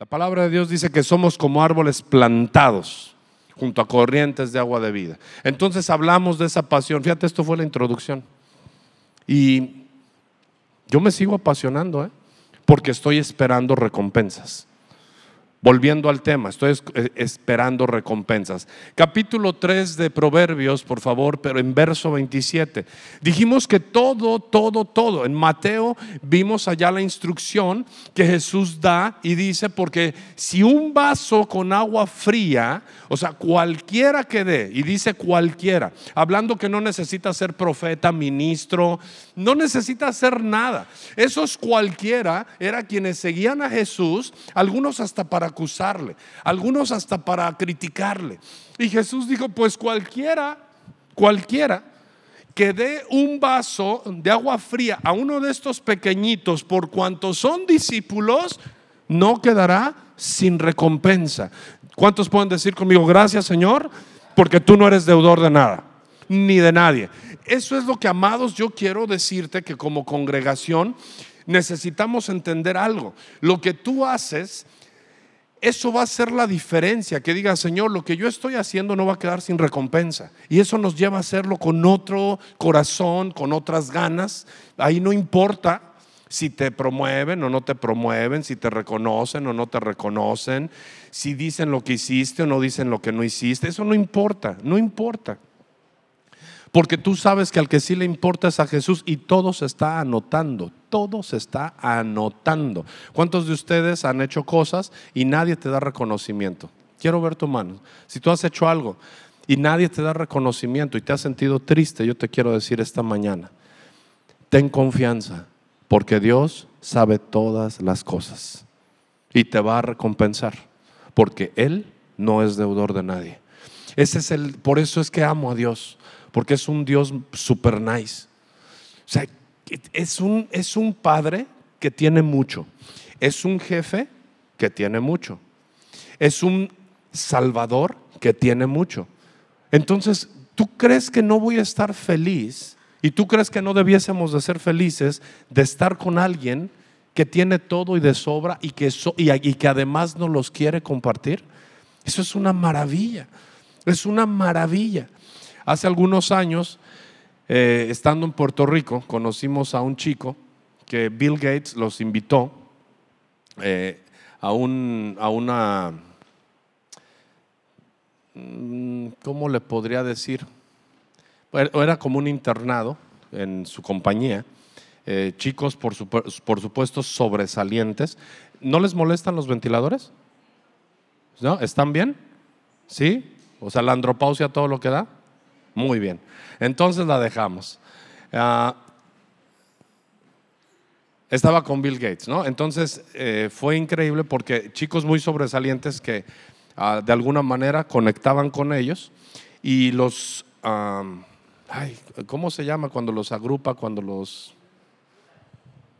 La palabra de Dios dice que somos como árboles plantados junto a corrientes de agua de vida. Entonces hablamos de esa pasión. Fíjate, esto fue la introducción. Y yo me sigo apasionando, ¿eh? porque estoy esperando recompensas. Volviendo al tema, estoy eh, esperando recompensas. Capítulo 3 de Proverbios, por favor, pero en verso 27. Dijimos que todo, todo, todo. En Mateo vimos allá la instrucción que Jesús da y dice, porque si un vaso con agua fría, o sea, cualquiera que dé, y dice cualquiera, hablando que no necesita ser profeta, ministro, no necesita hacer nada. Esos cualquiera era quienes seguían a Jesús, algunos hasta para acusarle, algunos hasta para criticarle. Y Jesús dijo, pues cualquiera, cualquiera que dé un vaso de agua fría a uno de estos pequeñitos por cuanto son discípulos, no quedará sin recompensa. ¿Cuántos pueden decir conmigo, gracias Señor? Porque tú no eres deudor de nada, ni de nadie. Eso es lo que, amados, yo quiero decirte que como congregación necesitamos entender algo. Lo que tú haces eso va a ser la diferencia, que diga, Señor, lo que yo estoy haciendo no va a quedar sin recompensa. Y eso nos lleva a hacerlo con otro corazón, con otras ganas. Ahí no importa si te promueven o no te promueven, si te reconocen o no te reconocen, si dicen lo que hiciste o no dicen lo que no hiciste. Eso no importa, no importa. Porque tú sabes que al que sí le importa es a Jesús y todo se está anotando, todo se está anotando. ¿Cuántos de ustedes han hecho cosas y nadie te da reconocimiento? Quiero ver tu mano. Si tú has hecho algo y nadie te da reconocimiento y te has sentido triste, yo te quiero decir esta mañana, ten confianza, porque Dios sabe todas las cosas y te va a recompensar, porque Él no es deudor de nadie. Ese es el, por eso es que amo a Dios porque es un Dios super nice. O sea, es un, es un padre que tiene mucho. Es un jefe que tiene mucho. Es un salvador que tiene mucho. Entonces, ¿tú crees que no voy a estar feliz? ¿Y tú crees que no debiésemos de ser felices de estar con alguien que tiene todo y de sobra y que, y, y que además nos los quiere compartir? Eso es una maravilla. Es una maravilla. Hace algunos años, eh, estando en Puerto Rico, conocimos a un chico que Bill Gates los invitó eh, a, un, a una, mm, ¿cómo le podría decir? Era como un internado en su compañía. Eh, chicos, por, por, supuesto, sobresalientes. ¿No les molestan los ventiladores? ¿No? ¿Están bien? ¿Sí? O sea, la andropausia, todo lo que da. Muy bien. Entonces la dejamos. Ah, estaba con Bill Gates, ¿no? Entonces eh, fue increíble porque chicos muy sobresalientes que ah, de alguna manera conectaban con ellos y los, ay, ¿cómo se llama cuando los agrupa, cuando los,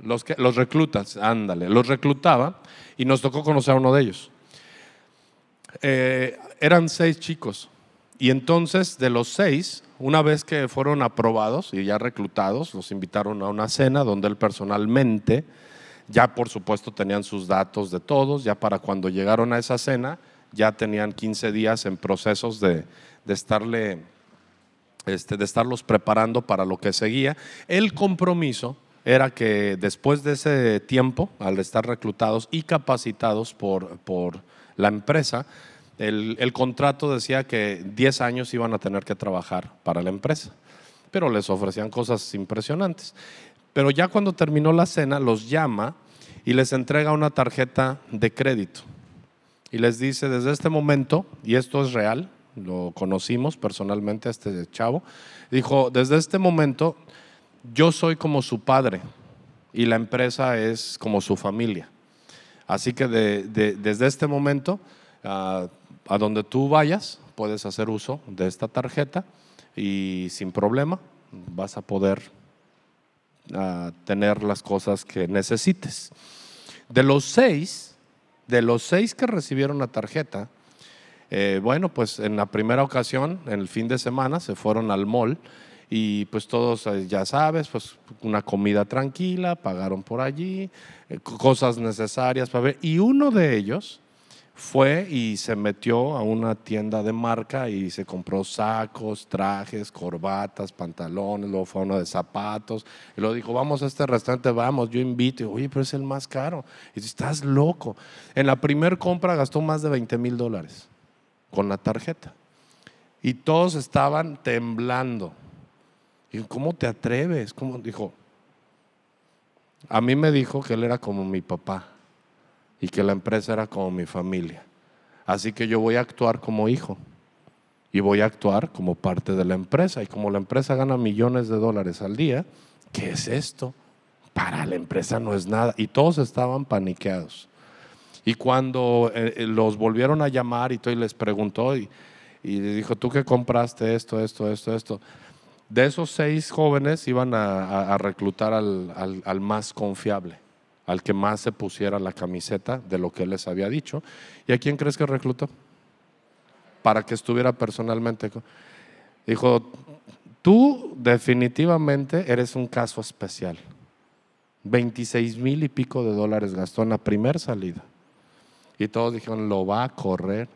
los, los reclutas, ándale, los reclutaba y nos tocó conocer a uno de ellos. Eh, eran seis chicos y entonces de los seis, una vez que fueron aprobados y ya reclutados, los invitaron a una cena donde él personalmente, ya por supuesto tenían sus datos de todos, ya para cuando llegaron a esa cena, ya tenían 15 días en procesos de, estarle, este, de estarlos preparando para lo que seguía. El compromiso era que después de ese tiempo, al estar reclutados y capacitados por, por la empresa, el, contrato decía que 10 años iban a tener que trabajar para la empresa, pero les ofrecían cosas impresionantes. Pero ya cuando terminó la cena, los llama y les entrega una tarjeta de crédito. Y les dice, desde este momento, y esto es real, lo conocimos personalmente a este chavo, dijo, desde este momento yo soy como su padre y la empresa es como su familia. Así que desde este momento ah, a donde tú vayas, puedes hacer uso de esta tarjeta y sin problema vas a poder ah, tener las cosas que necesites. De los seis, de los seis que recibieron la tarjeta, eh, bueno, pues en la primera ocasión, en el fin de semana, se fueron al mall y pues todos, eh, ya sabes, pues una comida tranquila, pagaron por allí, eh, cosas necesarias para ver. Y uno de ellos fue y se metió a una tienda de marca y se compró sacos, trajes, corbatas, pantalones, luego fue a uno de zapatos. Y luego dijo, vamos a este restaurante, vamos, yo invito. Oye, pero es el más caro. Y dice, estás loco. En la primera compra gastó más de 20 mil dólares con la tarjeta. Y todos estaban temblando. Y ¿cómo te atreves? ¿Cómo? Dijo, a mí me dijo que él era como mi papá y que la empresa era como mi familia. Así que yo voy a actuar como hijo y voy a actuar como parte de la empresa. Y como la empresa gana millones de dólares al día, ¿qué es esto? Para la empresa no es nada. Y todos estaban paniqueados. Y cuando eh, eh, los volvieron a llamar y todo y les preguntó y, y dijo, ¿tú qué compraste esto, esto, esto, esto? De esos seis jóvenes iban a, reclutar al, al, más confiable, al que más se pusiera la camiseta de lo que él les había dicho. ¿Y a quién crees que reclutó? Para que estuviera personalmente. Dijo, tú definitivamente eres un caso especial. 26 mil y pico de dólares gastó en la primera salida. Y todos dijeron, lo va a correr.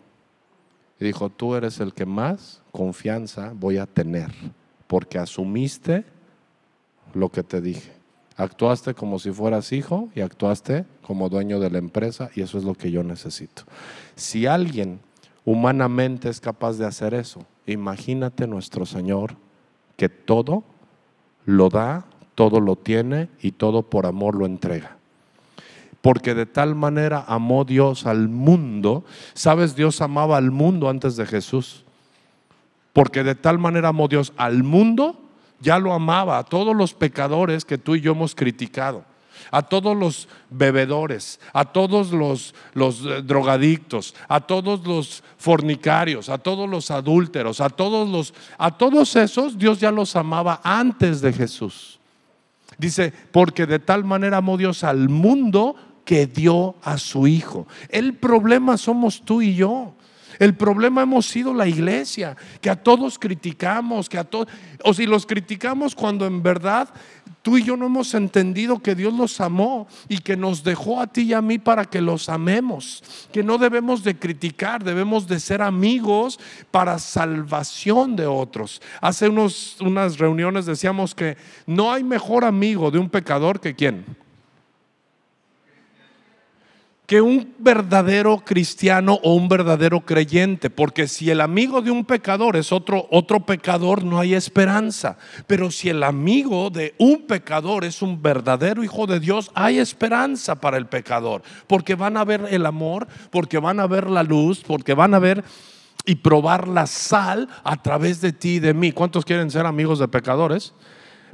Y dijo, tú eres el que más confianza voy a tener porque asumiste lo que te dije. Actuaste como si fueras hijo y actuaste como dueño de la empresa y eso es lo que yo necesito. Si alguien humanamente es capaz de hacer eso, imagínate nuestro Señor que todo lo da, todo lo tiene y todo por amor lo entrega. Porque de tal manera amó Dios al mundo. Sabes, Dios amaba al mundo antes de Jesús. Porque de tal manera amó Dios al mundo, ya lo amaba, a todos los pecadores que tú y yo hemos criticado, a todos los bebedores, a todos los, los eh, drogadictos, a todos los fornicarios, a todos los adúlteros, a todos los, a todos esos Dios ya los amaba antes de Jesús. Dice, porque de tal manera amó Dios al mundo que dio a su Hijo. El problema somos tú y yo. El problema hemos sido la iglesia, que a todos criticamos, que a o si los criticamos cuando en verdad tú y yo no hemos entendido que Dios los amó y que nos dejó a ti y a mí para que los amemos, que no debemos de criticar, debemos de ser amigos para salvación de otros. Hace unos, unas reuniones decíamos que no hay mejor amigo de un pecador que quién que un verdadero cristiano o un verdadero creyente, porque si el amigo de un pecador es otro otro pecador, no hay esperanza. Pero si el amigo de un pecador es un verdadero hijo de Dios, hay esperanza para el pecador, porque van a ver el amor, porque van a ver la luz, porque van a ver y probar la sal a través de ti y de mí. ¿Cuántos quieren ser amigos de pecadores?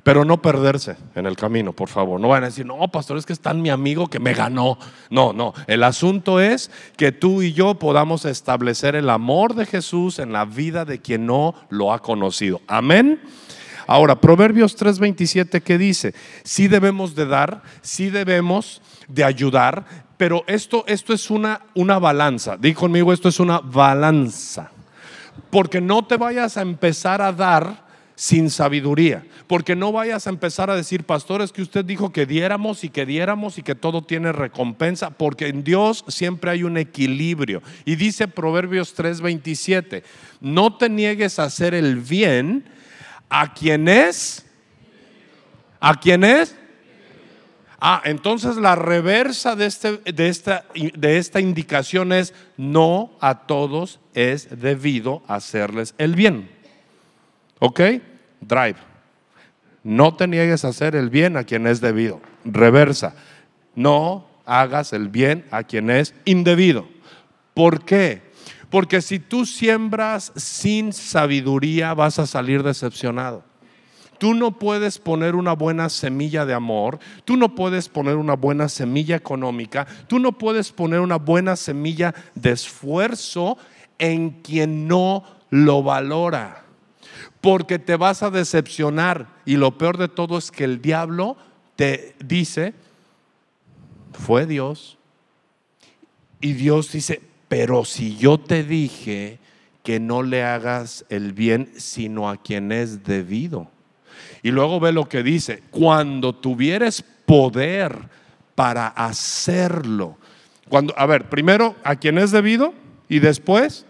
Pero no perderse en el camino, por favor. No van a decir, no, pastor, es que es tan mi amigo que me ganó. No, no. El asunto es que tú y yo podamos establecer el amor de Jesús en la vida de quien no lo ha conocido. Amén. Ahora, Proverbios 3:27 que dice, sí debemos de dar, sí debemos de ayudar, pero esto, esto es una, una balanza. Di conmigo, esto es una balanza. Porque no te vayas a empezar a dar sin sabiduría. Porque no vayas a empezar a decir, pastores, que usted dijo que diéramos y que diéramos y que todo tiene recompensa, porque en Dios siempre hay un equilibrio. Y dice Proverbios 3:27, no te niegues a hacer el bien a quien es, a quien es. Ah, entonces la reversa de, este, de, esta, de esta indicación es, no a todos es debido hacerles el bien. ¿Ok? Drive. No te niegues a hacer el bien a quien es debido. Reversa. No hagas el bien a quien es indebido. ¿Por qué? Porque si tú siembras sin sabiduría vas a salir decepcionado. Tú no puedes poner una buena semilla de amor, tú no puedes poner una buena semilla económica, tú no puedes poner una buena semilla de esfuerzo en quien no lo valora porque te vas a decepcionar. Y lo peor de todo es que el diablo te dice, fue Dios. Y Dios dice, pero si yo te dije que no le hagas el bien sino a quien es debido Y luego ve lo que dice, cuando tuvieres poder para hacerlo. Cuando, a ver, primero a quien es debido y después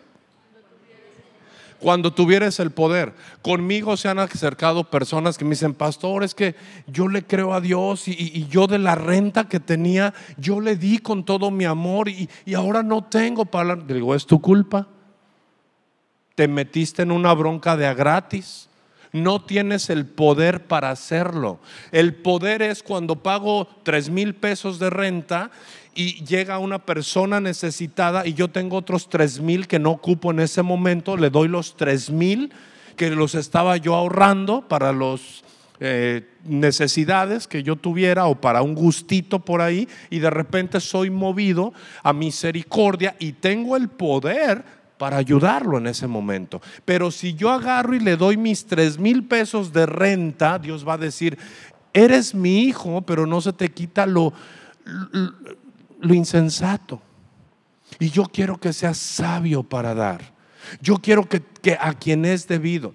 cuando tuvieres el poder. Conmigo se han acercado personas que me dicen, pastor, es que yo le creo a Dios y, yo de la renta que tenía, yo le di con todo mi amor y, y ahora no tengo para... Le digo, es tu culpa. Te metiste en una bronca de a gratis. No tienes el poder para hacerlo. El poder es cuando pago tres mil pesos de renta y llega una persona necesitada y yo tengo otros tres mil que no ocupo en ese momento, le doy los tres mil que los estaba yo ahorrando para las eh, necesidades que yo tuviera o para un gustito por ahí y de repente soy movido a misericordia y tengo el poder para ayudarlo en ese momento. Pero si yo agarro y le doy mis tres mil pesos de renta, Dios va a decir, eres mi hijo, pero no se te quita lo, lo insensato. Y yo quiero que seas sabio para dar. Yo quiero que, a quien es debido.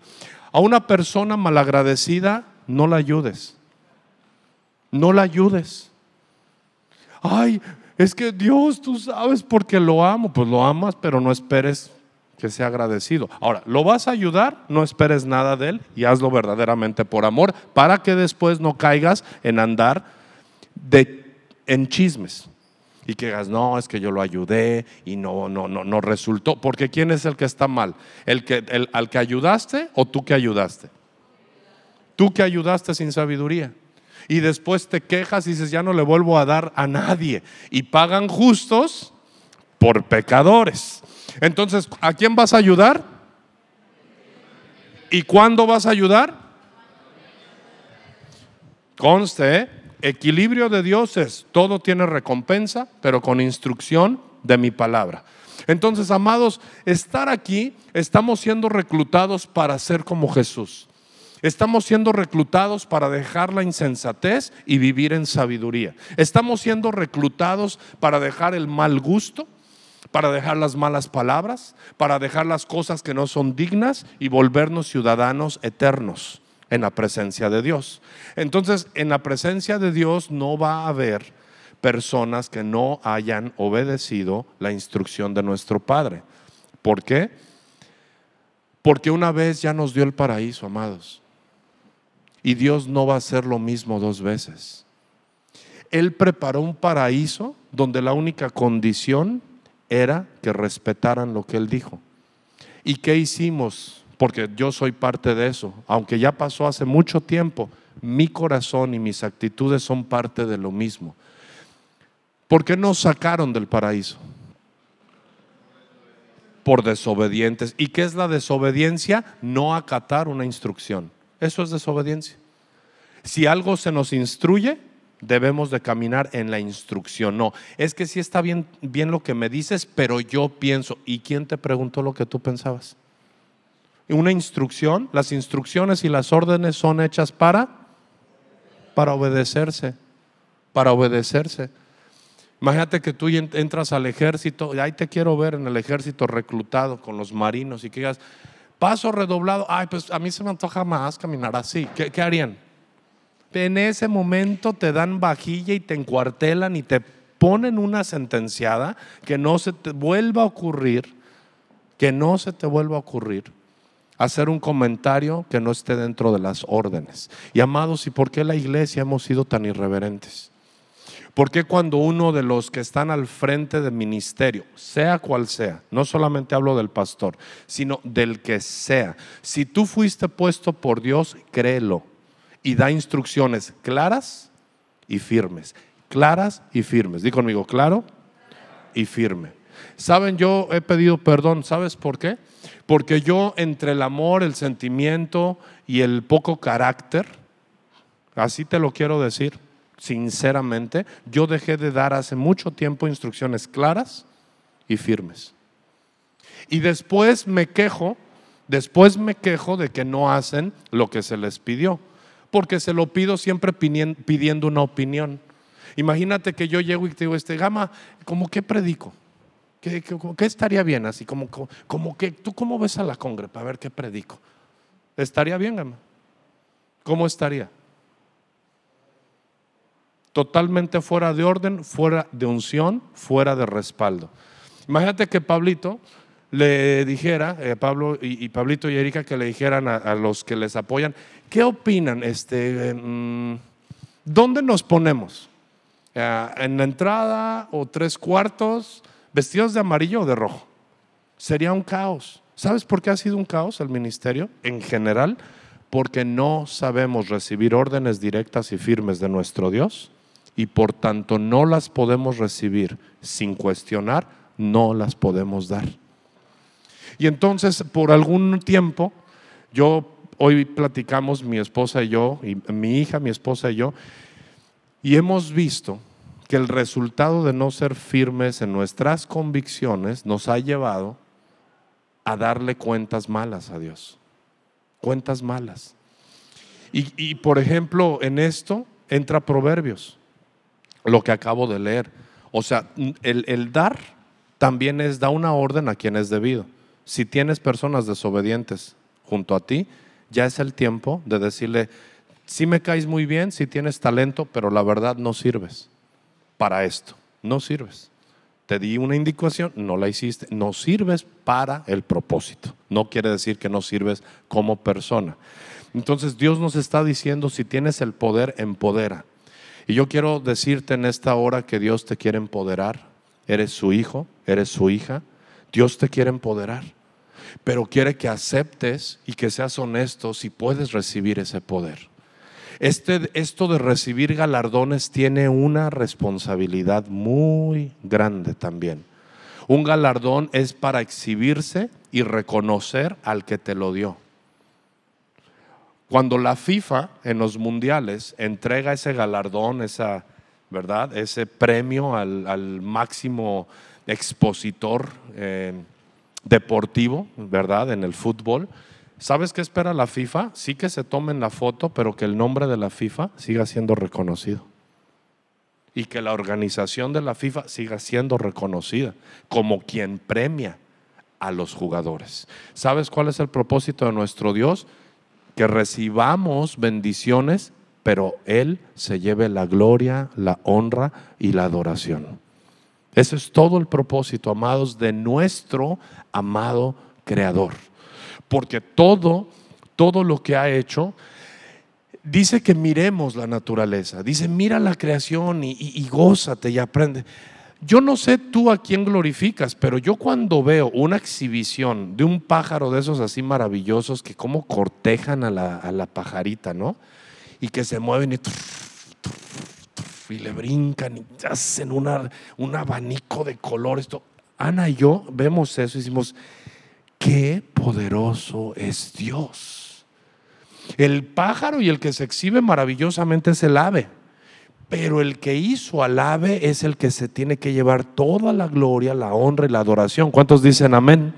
A una persona malagradecida, no la ayudes. No la ayudes. Ay, es que Dios, tú sabes porque lo amo. Pues lo amas, pero no esperes que sea agradecido. Ahora, ¿lo vas a ayudar? No esperes nada de él y hazlo verdaderamente por amor para que después no caigas en andar de, en chismes y que digas, no, es que yo lo ayudé y no, no, no, no resultó. Porque ¿quién es el que está mal? ¿El que, el, ¿Al que ayudaste o tú que ayudaste? Tú que ayudaste sin sabiduría. Y después te quejas y dices, ya no le vuelvo a dar a nadie. Y pagan justos por pecadores. Entonces, ¿a quién vas a ayudar? ¿Y cuándo vas a ayudar? Conste, ¿eh? Equilibrio de Dios es, todo tiene recompensa, pero con instrucción de mi palabra. Entonces, amados, estar aquí, estamos siendo reclutados para ser como Jesús. Estamos siendo reclutados para dejar la insensatez y vivir en sabiduría. Estamos siendo reclutados para dejar el mal gusto, para dejar las malas palabras, para dejar las cosas que no son dignas y volvernos ciudadanos eternos en la presencia de Dios. Entonces, en la presencia de Dios no va a haber personas que no hayan obedecido la instrucción de nuestro Padre. ¿Por qué? Porque una vez ya nos dio el paraíso, amados. Y Dios no va a hacer lo mismo dos veces. Él preparó un paraíso donde la única condición era que respetaran lo que Él dijo. ¿Y qué hicimos? Porque yo soy parte de eso. Aunque ya pasó hace mucho tiempo, mi corazón y mis actitudes son parte de lo mismo. ¿Por qué nos sacaron del paraíso? Por desobedientes. ¿Y qué es la desobediencia? No acatar una instrucción. Eso es desobediencia. Si algo se nos instruye, debemos de caminar en la instrucción. No, es que sí está bien, bien lo que me dices, pero yo pienso. ¿Y quién te preguntó lo que tú pensabas? Una instrucción, las instrucciones y las órdenes son hechas para para obedecerse, para obedecerse. Imagínate que tú entras al ejército y ahí te quiero ver en el ejército reclutado con los marinos y que digas, paso redoblado, ay, pues a mí se me antoja más caminar así. ¿Qué, qué harían? En ese momento te dan vajilla y te encuartelan y te ponen una sentenciada que no se te vuelva a ocurrir, que no se te vuelva a ocurrir hacer un comentario que no esté dentro de las órdenes. Y amados, ¿y por qué la iglesia hemos sido tan irreverentes? ¿Por qué cuando uno de los que están al frente del ministerio, sea cual sea, no solamente hablo del pastor, sino del que sea, si tú fuiste puesto por Dios, créelo y da instrucciones claras y firmes, claras y firmes. Di conmigo, claro y firme. Saben, yo he pedido perdón, ¿sabes por qué? Porque yo entre el amor, el sentimiento y el poco carácter, así te lo quiero decir, sinceramente, yo dejé de dar hace mucho tiempo instrucciones claras y firmes. Y después me quejo, después me quejo de que no hacen lo que se les pidió, porque se lo pido siempre pidiendo una opinión. Imagínate que yo llego y te digo, este gama, ¿cómo que predico? ¿Qué, estaría bien? Así como, como, que, ¿tú cómo ves a la congre para ver qué predico? ¿Estaría bien, gama? ¿cómo estaría? Totalmente fuera de orden, fuera de unción, fuera de respaldo. Imagínate que Pablito le dijera, eh, Pablo y, Pablito y Erika, que le dijeran a, los que les apoyan, ¿qué opinan? Este, mm, ¿Dónde nos ponemos? Eh, ¿En la entrada o tres cuartos? ¿Vestidos de amarillo o de rojo? Sería un caos. ¿Sabes por qué ha sido un caos el ministerio en general? Porque no sabemos recibir órdenes directas y firmes de nuestro Dios y por tanto no las podemos recibir sin cuestionar, no las podemos dar. Y entonces, por algún tiempo, yo, hoy platicamos mi esposa y yo, y mi hija, mi esposa y yo, y hemos visto que el resultado de no ser firmes en nuestras convicciones nos ha llevado a darle cuentas malas a Dios. Cuentas malas. Y, por ejemplo, en esto entra Proverbios, lo que acabo de leer. O sea, el, dar también es da una orden a quien es debido si tienes personas desobedientes junto a ti, ya es el tiempo de decirle, si me caes muy bien, si tienes talento, pero la verdad no sirves para esto, no sirves. Te di una indicación, no la hiciste, no sirves para el propósito. No quiere decir que no sirves como persona. Entonces Dios nos está diciendo, si tienes el poder, empodera. Y yo quiero decirte en esta hora que Dios te quiere empoderar. Eres su hijo, eres su hija. Dios te quiere empoderar pero quiere que aceptes y que seas honesto si puedes recibir ese poder. Este, esto de recibir galardones tiene una responsabilidad muy grande también. Un galardón es para exhibirse y reconocer al que te lo dio. Cuando la FIFA en los mundiales entrega ese galardón, esa, ¿verdad? ese premio al, máximo expositor, eh, deportivo, ¿verdad? En el fútbol. ¿Sabes qué espera la FIFA? Sí que se tomen la foto, pero que el nombre de la FIFA siga siendo reconocido. Y que la organización de la FIFA siga siendo reconocida como quien premia a los jugadores. ¿Sabes cuál es el propósito de nuestro Dios? Que recibamos bendiciones, pero Él se lleve la gloria, la honra y la adoración. Ese es todo el propósito, amados, de nuestro amado Creador. Porque todo, todo lo que ha hecho, dice que miremos la naturaleza. Dice, mira la creación y, y, gózate y aprende. Yo no sé tú a quién glorificas, pero yo cuando veo una exhibición de un pájaro de esos así maravillosos que como cortejan a la, a la pajarita, ¿no? Y que se mueven y y le brincan y hacen una, un abanico de colores. Ana y yo vemos eso y decimos, qué poderoso es Dios. El pájaro y el que se exhibe maravillosamente es el ave, pero el que hizo al ave es el que se tiene que llevar toda la gloria, la honra y la adoración. ¿Cuántos dicen amén?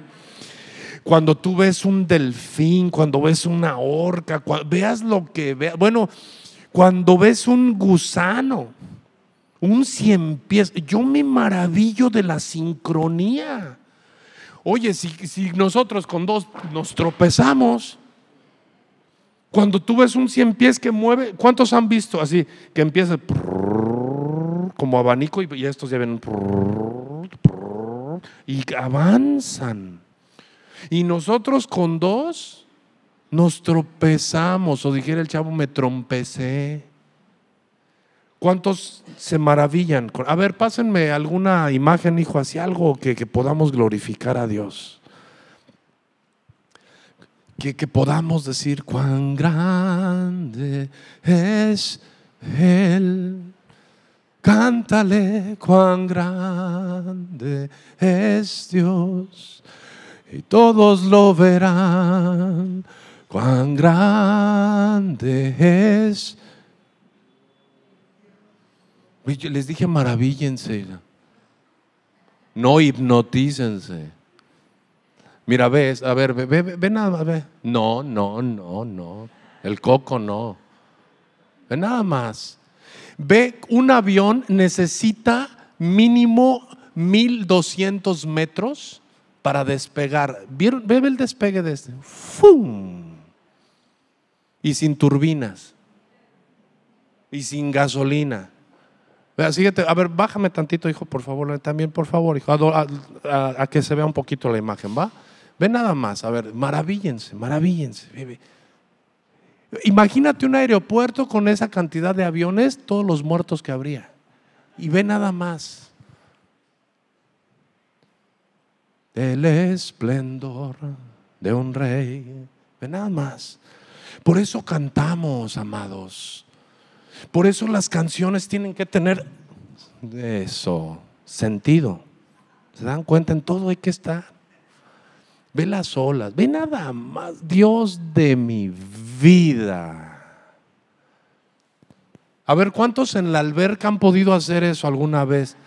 Cuando tú ves un delfín, cuando ves una orca, veas lo que veas. Bueno, cuando ves un gusano, un cien pies, yo me maravillo de la sincronía. Oye, si, nosotros con dos nos tropezamos, cuando tú ves un cien pies que mueve, ¿cuántos han visto así? Que empieza como abanico y, estos ya ven y avanzan. Y nosotros con dos nos tropezamos, o dijera el chavo, me trompecé. ¿Cuántos se maravillan? A ver, pásenme alguna imagen, hijo, así algo que, podamos glorificar a Dios. Que, que podamos decir cuán grande es Él. Cántale cuán grande es Dios. Y todos lo verán cuán grande es. Les dije maravíllense, no hipnotícense. Mira, ves, a ver, ve, ve, ve nada más, ve. No, no, no, no. El coco no. Ve nada más. Ve, un avión necesita mínimo 1200 metros para despegar. Ve el despegue de este. ¡Fum! y sin turbinas y sin gasolina. Síguete. A ver, bájame tantito, hijo, por favor. También, por favor, hijo, a, a- a que se vea un poquito la imagen, ¿va? Ve nada más, a ver, maravíllense, maravíllense. bebé. Imagínate un aeropuerto con esa cantidad de aviones, todos los muertos que habría. Y ve nada más. El esplendor de un rey. Ve nada más. Por eso cantamos, amados. Por eso las canciones tienen que tener eso, sentido. ¿Se dan cuenta? En todo hay que estar. Ve las olas, ve nada más. Dios de mi vida. A ver, ¿cuántos en la alberca han podido hacer eso alguna vez?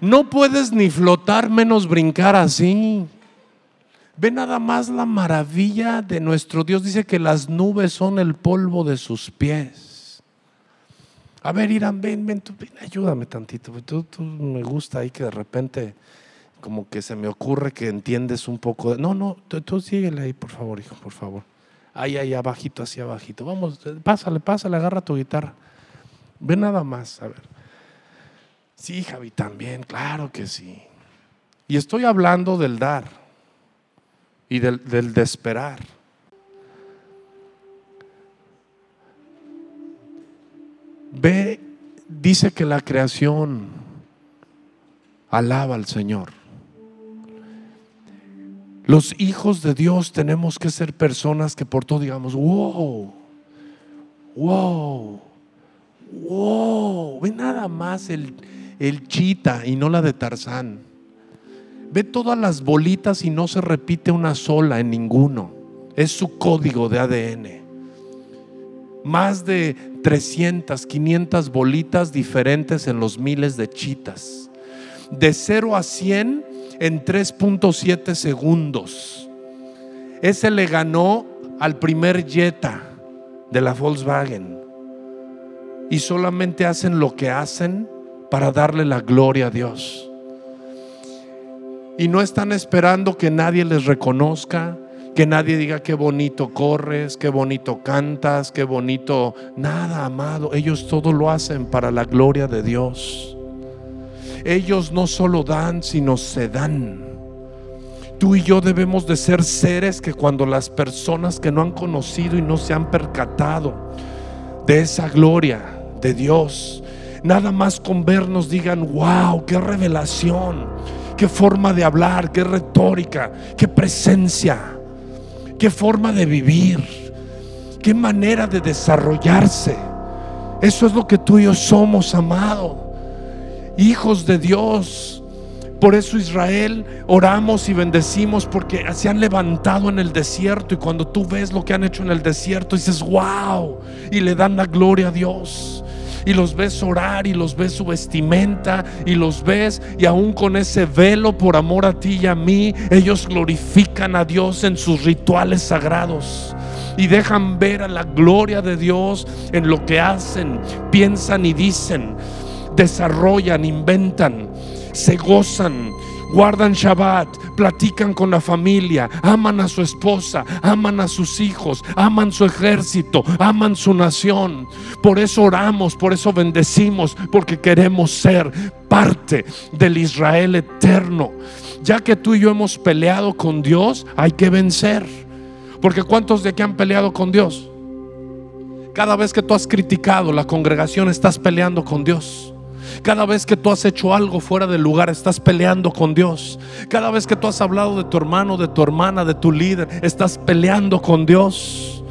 No puedes ni flotar menos brincar así. Ve nada más la maravilla de nuestro Dios. Dice que las nubes son el polvo de sus pies. A ver, Irán, ven, ven, tú, ven, ayúdame tantito. Tú, tú me gusta ahí que de repente como que se me ocurre que entiendes un poco. de- no, no, tú, tú síguele ahí, por favor, hijo, por favor. Ahí, ahí, abajito, así abajito. Vamos, eh, pásale, pásale, agarra tu guitarra. Ve nada más, a ver. Sí, Javi, también, claro que sí. Y estoy hablando del dar y del, del de esperar. Ve, dice que la creación alaba al Señor. Los hijos de Dios tenemos que ser personas que por todo digamos, wow, wow, wow. Ve nada más el, el chita y no la de Tarzán. Ve todas las bolitas y no se repite una sola en ninguno. Es su código de ADN. Más de 300, 500 bolitas diferentes en los miles de chitas. De 0 a 100 en 3.7 segundos. Ese le ganó al primer Jetta de la Volkswagen. Y solamente hacen lo que hacen para darle la gloria a Dios. Y no están esperando que nadie les reconozca, que nadie diga qué bonito corres, qué bonito cantas, qué bonito. Nada, amado. Ellos todo lo hacen para la gloria de Dios. Ellos no solo dan, sino se dan. Tú y yo debemos de ser seres que cuando las personas que no han conocido y no se han percatado de esa gloria de Dios, nada más con vernos digan, wow, qué revelación, qué forma de hablar, qué retórica, qué presencia, qué forma de vivir, qué manera de desarrollarse. Eso es lo que tú y yo somos, amado hijos de Dios. Por eso Israel oramos y bendecimos porque se han levantado en el desierto y cuando tú ves lo que han hecho en el desierto dices, wow, y le dan la gloria a Dios. Y los ves orar y los ves su vestimenta y los ves y aún con ese velo por amor a ti y a mí, ellos glorifican a Dios en sus rituales sagrados. Y dejan ver a la gloria de Dios en lo que hacen, piensan y dicen desarrollan, inventan, se gozan, guardan Shabbat, platican con la familia, aman a su esposa, aman a sus hijos, aman su ejército, aman su nación. Por eso oramos, por eso bendecimos, porque queremos ser parte del Israel eterno. Ya que tú y yo hemos peleado con Dios, hay que vencer. Porque ¿cuántos de aquí han peleado con Dios? Cada vez que tú has criticado la congregación, estás peleando con Dios. Cada vez que tú has hecho algo fuera del lugar, estás peleando con Dios. Cada vez que tú has hablado de tu hermano, de tu hermana, de tu líder, estás peleando con Dios.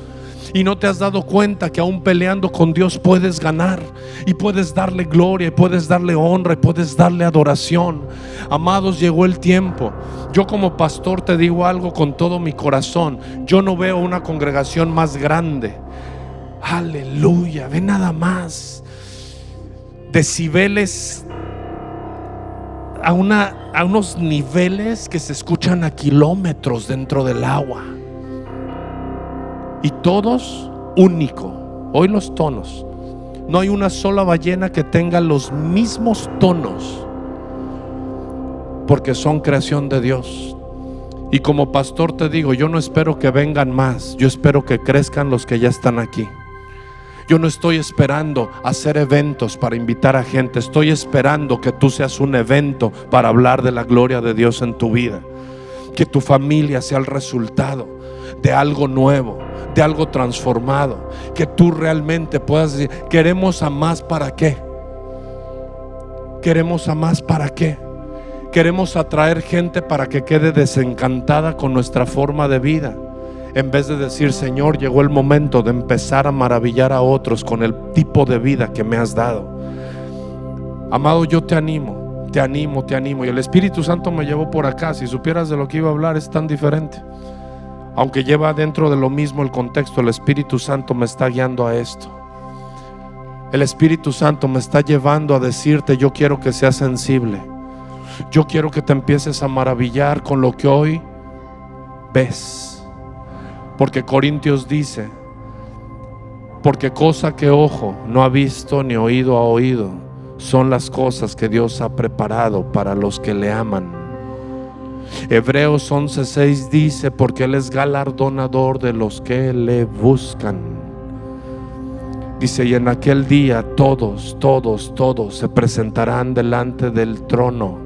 Y no te has dado cuenta que aún peleando con Dios puedes ganar y puedes darle gloria y puedes darle honra y puedes darle adoración. Amados, llegó el tiempo. Yo como pastor te digo algo con todo mi corazón. Yo no veo una congregación más grande. Aleluya, ve nada más. Decibeles a, una, a unos niveles que se escuchan a kilómetros dentro del agua. Y todos único. Hoy los tonos. No hay una sola ballena que tenga los mismos tonos. Porque son creación de Dios. Y como pastor te digo, yo no espero que vengan más, yo espero que crezcan los que ya están aquí. Yo no estoy esperando hacer eventos para invitar a gente, estoy esperando que tú seas un evento para hablar de la gloria de Dios en tu vida. Que tu familia sea el resultado de algo nuevo, de algo transformado. Que tú realmente puedas decir, queremos a más para qué. Queremos a más para qué. Queremos atraer gente para que quede desencantada con nuestra forma de vida. En vez de decir, Señor, llegó el momento de empezar a maravillar a otros con el tipo de vida que me has dado. Amado, yo te animo, te animo, te animo. Y el Espíritu Santo me llevó por acá. Si supieras de lo que iba a hablar, es tan diferente. Aunque lleva dentro de lo mismo el contexto, el Espíritu Santo me está guiando a esto. El Espíritu Santo me está llevando a decirte, yo quiero que seas sensible. Yo quiero que te empieces a maravillar con lo que hoy ves. Porque Corintios dice, porque cosa que ojo no ha visto ni oído ha oído, son las cosas que Dios ha preparado para los que le aman. Hebreos 11:6 dice, porque Él es galardonador de los que le buscan. Dice, y en aquel día todos, todos, todos se presentarán delante del trono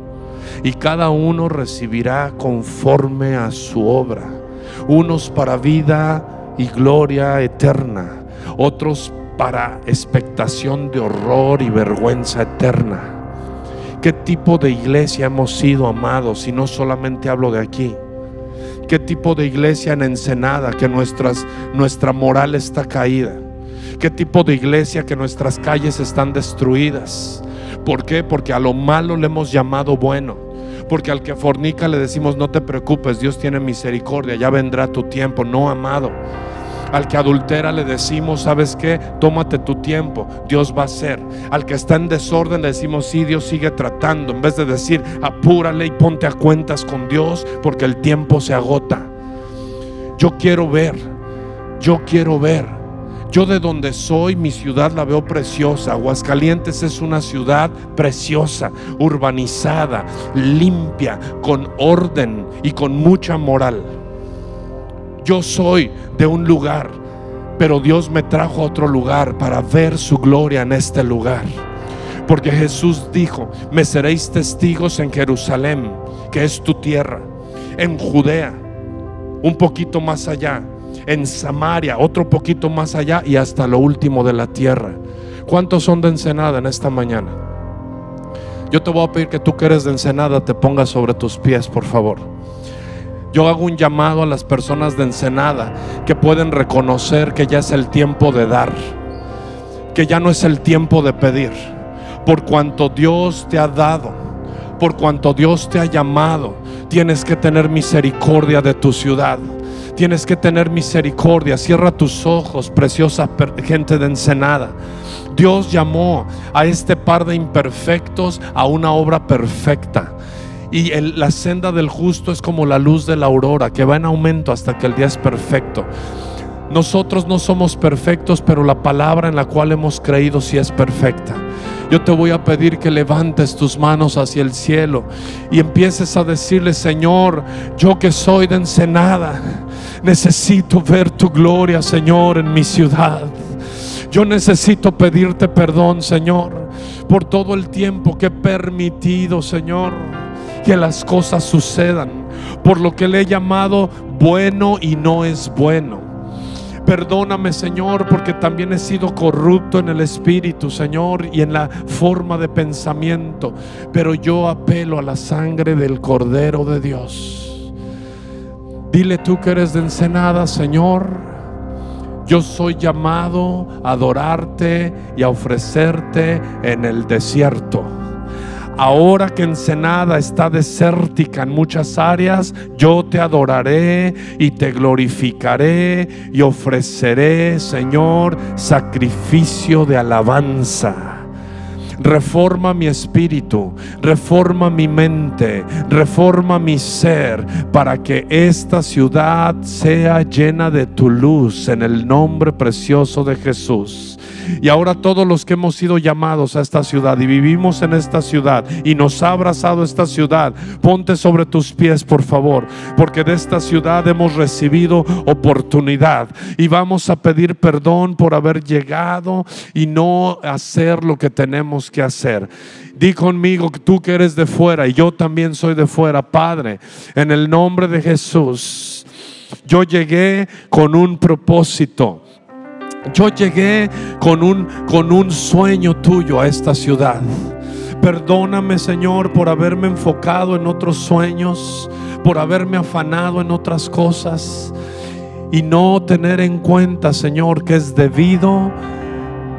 y cada uno recibirá conforme a su obra. Unos para vida y gloria eterna, otros para expectación de horror y vergüenza eterna. ¿Qué tipo de iglesia hemos sido amados? Y no solamente hablo de aquí. ¿Qué tipo de iglesia en Ensenada que nuestras, nuestra moral está caída? ¿Qué tipo de iglesia que nuestras calles están destruidas? ¿Por qué? Porque a lo malo le hemos llamado bueno. Porque al que fornica le decimos, no te preocupes, Dios tiene misericordia, ya vendrá tu tiempo, no amado. Al que adultera le decimos, ¿sabes qué? Tómate tu tiempo, Dios va a hacer. Al que está en desorden le decimos, sí, Dios sigue tratando. En vez de decir, apúrale y ponte a cuentas con Dios porque el tiempo se agota. Yo quiero ver, yo quiero ver yo de donde soy, mi ciudad la veo preciosa. Aguascalientes es una ciudad preciosa, urbanizada, limpia, con orden y con mucha moral. Yo soy de un lugar, pero Dios me trajo a otro lugar para ver su gloria en este lugar. Porque Jesús dijo, me seréis testigos en Jerusalén, que es tu tierra, en Judea, un poquito más allá, en Samaria, otro poquito más allá y hasta lo último de la tierra. ¿Cuántos son de Ensenada en esta mañana? Yo te voy a pedir que tú que eres de Ensenada te pongas sobre tus pies, por favor. Yo hago un llamado a las personas de Ensenada que pueden reconocer que ya es el tiempo de dar, que ya no es el tiempo de pedir, por cuanto Dios te ha dado, por cuanto Dios te ha llamado, tienes que tener misericordia de tu ciudad. Tienes que tener misericordia. Cierra tus ojos, preciosa gente de Ensenada. Dios llamó a este par de imperfectos a una obra perfecta. Y la senda del justo es como la luz de la aurora que va en aumento hasta que el día es perfecto. Nosotros no somos perfectos, pero la palabra en la cual hemos creído sí es perfecta. Yo te voy a pedir que levantes tus manos hacia el cielo y empieces a decirle, Señor, yo que soy de Ensenada, necesito ver tu gloria, Señor, en mi ciudad. Yo necesito pedirte perdón, Señor, por todo el tiempo que he permitido, Señor, que las cosas sucedan, por lo que le he llamado bueno y no es bueno. Perdóname, Señor, porque también he sido corrupto en el espíritu, Señor, y en la forma de pensamiento. Pero yo apelo a la sangre del Cordero de Dios. Dile tú que eres de Ensenada, Señor. Yo soy llamado a adorarte y a ofrecerte en el desierto. Ahora que Ensenada está desértica en muchas áreas, yo te adoraré y te glorificaré y ofreceré, Señor, sacrificio de alabanza. Reforma mi espíritu, reforma mi mente, reforma mi ser para que esta ciudad sea llena de tu luz en el nombre precioso de Jesús. Y ahora todos los que hemos sido llamados a esta ciudad y vivimos en esta ciudad y nos ha abrazado esta ciudad, ponte sobre tus pies, por favor, porque de esta ciudad hemos recibido oportunidad y vamos a pedir perdón por haber llegado y no hacer lo que tenemos que hacer. Di conmigo, tú que eres de fuera y yo también soy de fuera, Padre, en el nombre de Jesús. Yo llegué con un propósito. Yo llegué con un, con un sueño tuyo a esta ciudad. Perdóname, Señor, por haberme enfocado en otros sueños, por haberme afanado en otras cosas y no tener en cuenta, Señor, que es debido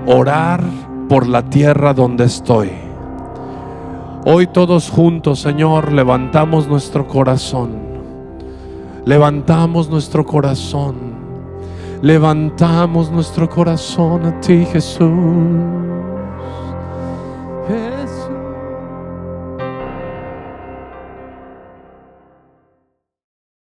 orar por la tierra donde estoy. Hoy todos juntos, Señor, levantamos nuestro corazón. Levantamos nuestro corazón. Levantamos nuestro corazón a ti, Jesús.